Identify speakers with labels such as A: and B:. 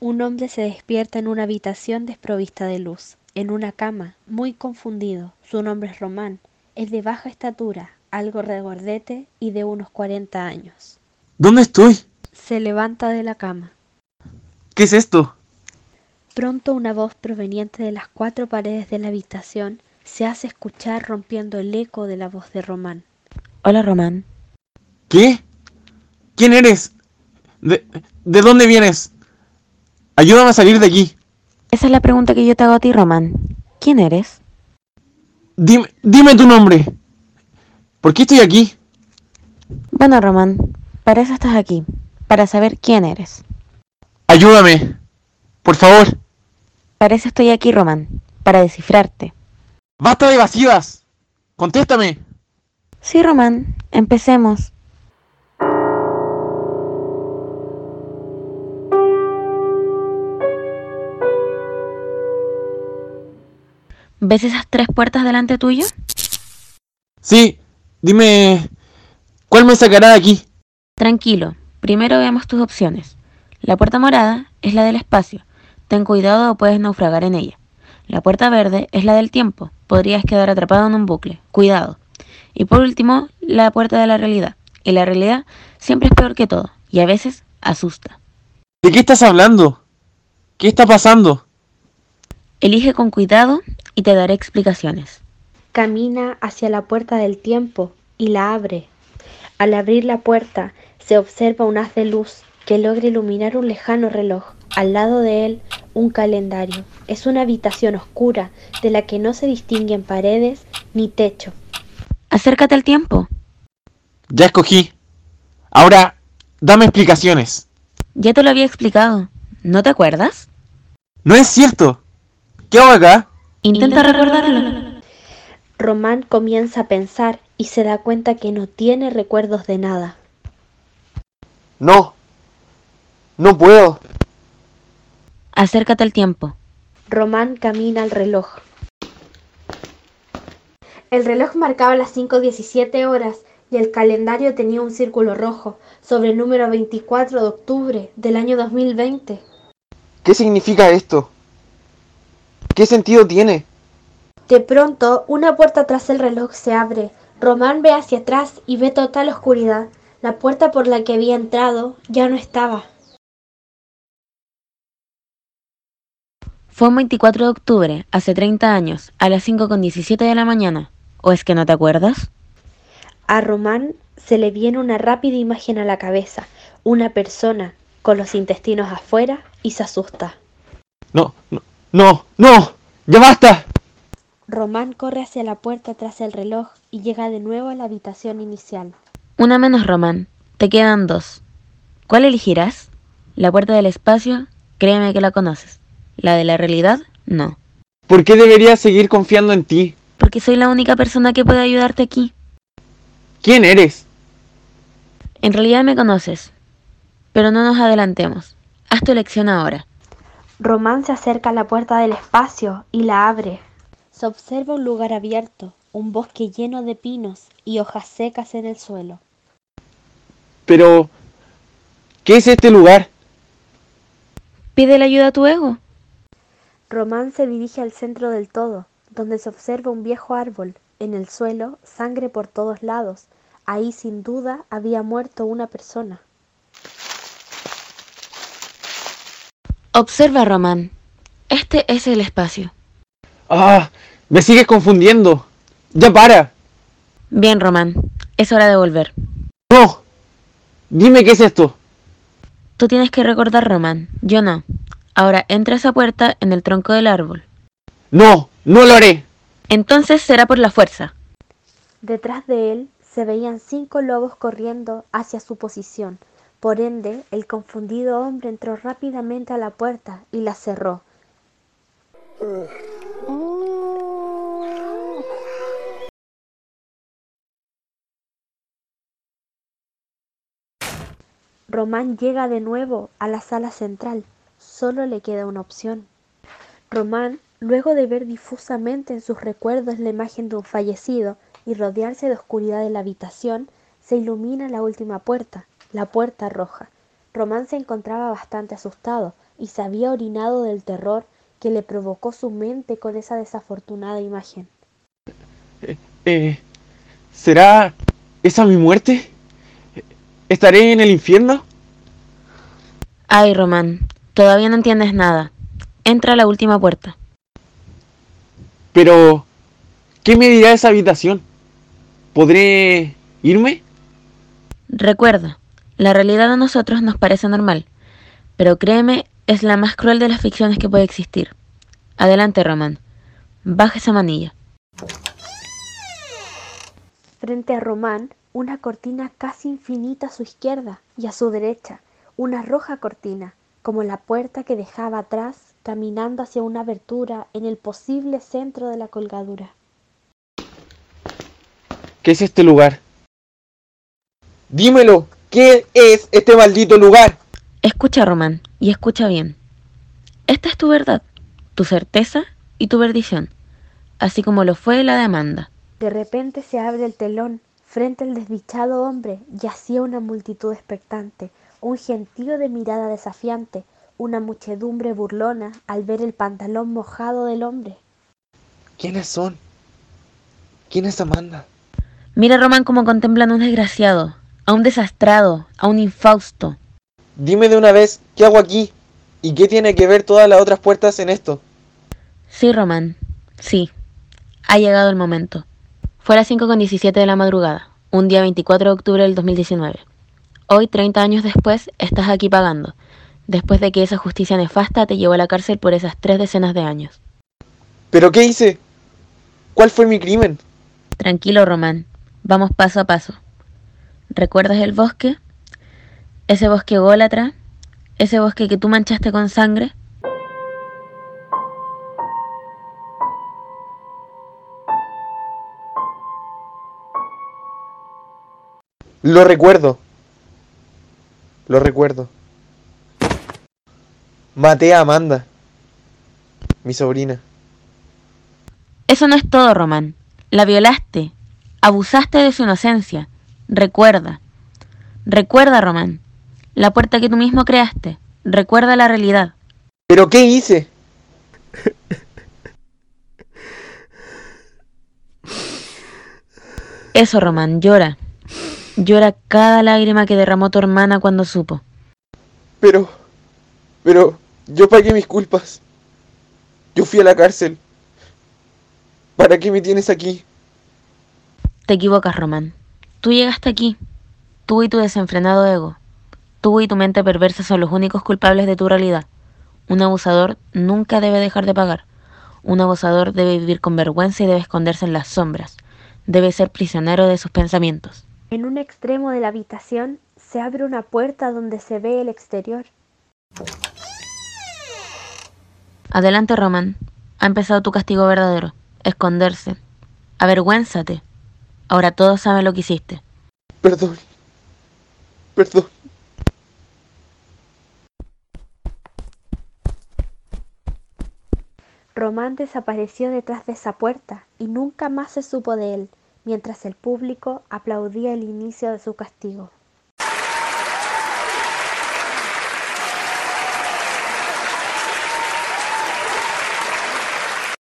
A: Un hombre se despierta en una habitación desprovista de luz, en una cama, muy confundido. Su nombre es Román. Es de baja estatura, algo regordete y de unos 40 años.
B: ¿Dónde estoy?
A: Se levanta de la cama.
B: ¿Qué es esto?
A: Pronto una voz proveniente de las cuatro paredes de la habitación se hace escuchar rompiendo el eco de la voz de Román.
C: Hola, Román.
B: ¿Qué? ¿Quién eres? ¿De, de dónde vienes? Ayúdame a salir de aquí.
C: Esa es la pregunta que yo te hago a ti, Román. ¿Quién eres?
B: Dime, dime tu nombre. ¿Por qué estoy aquí?
C: Bueno, Román, para eso estás aquí, para saber quién eres.
B: Ayúdame. Por favor.
C: Para eso estoy aquí, Román, para descifrarte.
B: ¡Basta de evasivas! ¡Contéstame!
C: Sí, Román, empecemos. ¿Ves esas tres puertas delante tuyo?
B: Sí, dime... ¿Cuál me sacará de aquí?
C: Tranquilo, primero veamos tus opciones. La puerta morada es la del espacio. Ten cuidado o puedes naufragar en ella. La puerta verde es la del tiempo. Podrías quedar atrapado en un bucle. Cuidado. Y por último, la puerta de la realidad. Y la realidad siempre es peor que todo. Y a veces asusta.
B: ¿De qué estás hablando? ¿Qué está pasando?
C: Elige con cuidado y te daré explicaciones.
A: Camina hacia la puerta del tiempo y la abre. Al abrir la puerta se observa un haz de luz que logra iluminar un lejano reloj. Al lado de él, un calendario. Es una habitación oscura de la que no se distinguen paredes ni techo.
C: Acércate al tiempo.
B: Ya escogí. Ahora, dame explicaciones.
C: Ya te lo había explicado. ¿No te acuerdas?
B: No es cierto. ¿Qué hago acá?
C: Intenta recordarlo.
A: Román comienza a pensar y se da cuenta que no tiene recuerdos de nada.
B: No. No puedo.
C: Acércate al tiempo.
A: Román camina al reloj. El reloj marcaba las 5.17 horas y el calendario tenía un círculo rojo sobre el número 24 de octubre del año 2020.
B: ¿Qué significa esto? ¿Qué sentido tiene?
A: De pronto, una puerta tras el reloj se abre. Román ve hacia atrás y ve total oscuridad. La puerta por la que había entrado ya no estaba.
C: Fue un 24 de octubre, hace 30 años, a las 5.17 de la mañana. ¿O es que no te acuerdas?
A: A Román se le viene una rápida imagen a la cabeza, una persona con los intestinos afuera y se asusta.
B: No, no, no, no. Ya basta.
A: Román corre hacia la puerta tras el reloj y llega de nuevo a la habitación inicial.
C: Una menos, Román. Te quedan dos. ¿Cuál elegirás? La puerta del espacio, créeme que la conoces. La de la realidad, no.
B: ¿Por qué debería seguir confiando en ti?
C: Porque soy la única persona que puede ayudarte aquí.
B: ¿Quién eres?
C: En realidad me conoces. Pero no nos adelantemos. Haz tu elección ahora.
A: Román se acerca a la puerta del espacio y la abre. Se observa un lugar abierto, un bosque lleno de pinos y hojas secas en el suelo.
B: Pero... ¿Qué es este lugar?
C: Pide la ayuda a tu ego.
A: Román se dirige al centro del todo, donde se observa un viejo árbol. En el suelo, sangre por todos lados. Ahí sin duda había muerto una persona.
C: Observa, Román. Este es el espacio.
B: ¡Ah! Me sigues confundiendo. ¡Ya para!
C: Bien, Román. Es hora de volver.
B: ¡No! Dime qué es esto.
C: Tú tienes que recordar, Román. Yo no. Ahora entra a esa puerta en el tronco del árbol.
B: No, no lo haré.
C: Entonces será por la fuerza.
A: Detrás de él se veían cinco lobos corriendo hacia su posición. Por ende, el confundido hombre entró rápidamente a la puerta y la cerró. Román llega de nuevo a la sala central. Solo le queda una opción. Román, luego de ver difusamente en sus recuerdos la imagen de un fallecido y rodearse de oscuridad de la habitación, se ilumina la última puerta, la puerta roja. Román se encontraba bastante asustado, y se había orinado del terror que le provocó su mente con esa desafortunada imagen.
B: Eh, ¿Será esa mi muerte? ¿Estaré en el infierno?
C: Ay, Román, todavía no entiendes nada. Entra a la última puerta.
B: Pero, ¿qué me dirá esa habitación? ¿Podré irme?
C: Recuerda, la realidad a nosotros nos parece normal, pero créeme, es la más cruel de las ficciones que puede existir. Adelante, Román. Baja esa manilla.
A: Frente a Román, una cortina casi infinita a su izquierda y a su derecha, una roja cortina, como la puerta que dejaba atrás caminando hacia una abertura en el posible centro de la colgadura.
B: ¿Qué es este lugar? Dímelo, ¿qué es este maldito lugar?
C: Escucha, Román, y escucha bien. Esta es tu verdad, tu certeza y tu perdición, así como lo fue la de Amanda.
A: De repente se abre el telón. Frente al desdichado hombre yacía una multitud expectante, un gentío de mirada desafiante, una muchedumbre burlona al ver el pantalón mojado del hombre.
B: ¿Quiénes son? ¿Quién es Amanda?
C: Mira, Román, cómo contemplan a un desgraciado, a un desastrado, a un infausto.
B: Dime de una vez, ¿qué hago aquí? ¿Y qué tiene que ver todas las otras puertas en esto?
C: Sí, Román, sí. Ha llegado el momento. Fue a las 5.17 de la madrugada, un día 24 de octubre del 2019. Hoy, 30 años después, estás aquí pagando, después de que esa justicia nefasta te llevó a la cárcel por esas tres decenas de años.
B: ¿Pero qué hice? ¿Cuál fue mi crimen?
C: Tranquilo, Román. Vamos paso a paso. ¿Recuerdas el bosque? Ese bosque gólatra, ese bosque que tú manchaste con sangre.
B: Lo recuerdo. Lo recuerdo. Maté a Amanda, mi sobrina.
C: Eso no es todo, Román. La violaste. Abusaste de su inocencia. Recuerda. Recuerda, Román. La puerta que tú mismo creaste. Recuerda la realidad.
B: ¿Pero qué hice?
C: Eso, Román, llora. Llora cada lágrima que derramó tu hermana cuando supo.
B: Pero... Pero... Yo pagué mis culpas. Yo fui a la cárcel. ¿Para qué me tienes aquí?
C: Te equivocas, Román. Tú llegaste aquí. Tú y tu desenfrenado ego. Tú y tu mente perversa son los únicos culpables de tu realidad. Un abusador nunca debe dejar de pagar. Un abusador debe vivir con vergüenza y debe esconderse en las sombras. Debe ser prisionero de sus pensamientos.
A: En un extremo de la habitación se abre una puerta donde se ve el exterior.
C: Adelante, Román. Ha empezado tu castigo verdadero. Esconderse. Avergüénzate. Ahora todos saben lo que hiciste.
B: Perdón. Perdón.
A: Román desapareció detrás de esa puerta y nunca más se supo de él, mientras el público aplaudía el inicio de su castigo.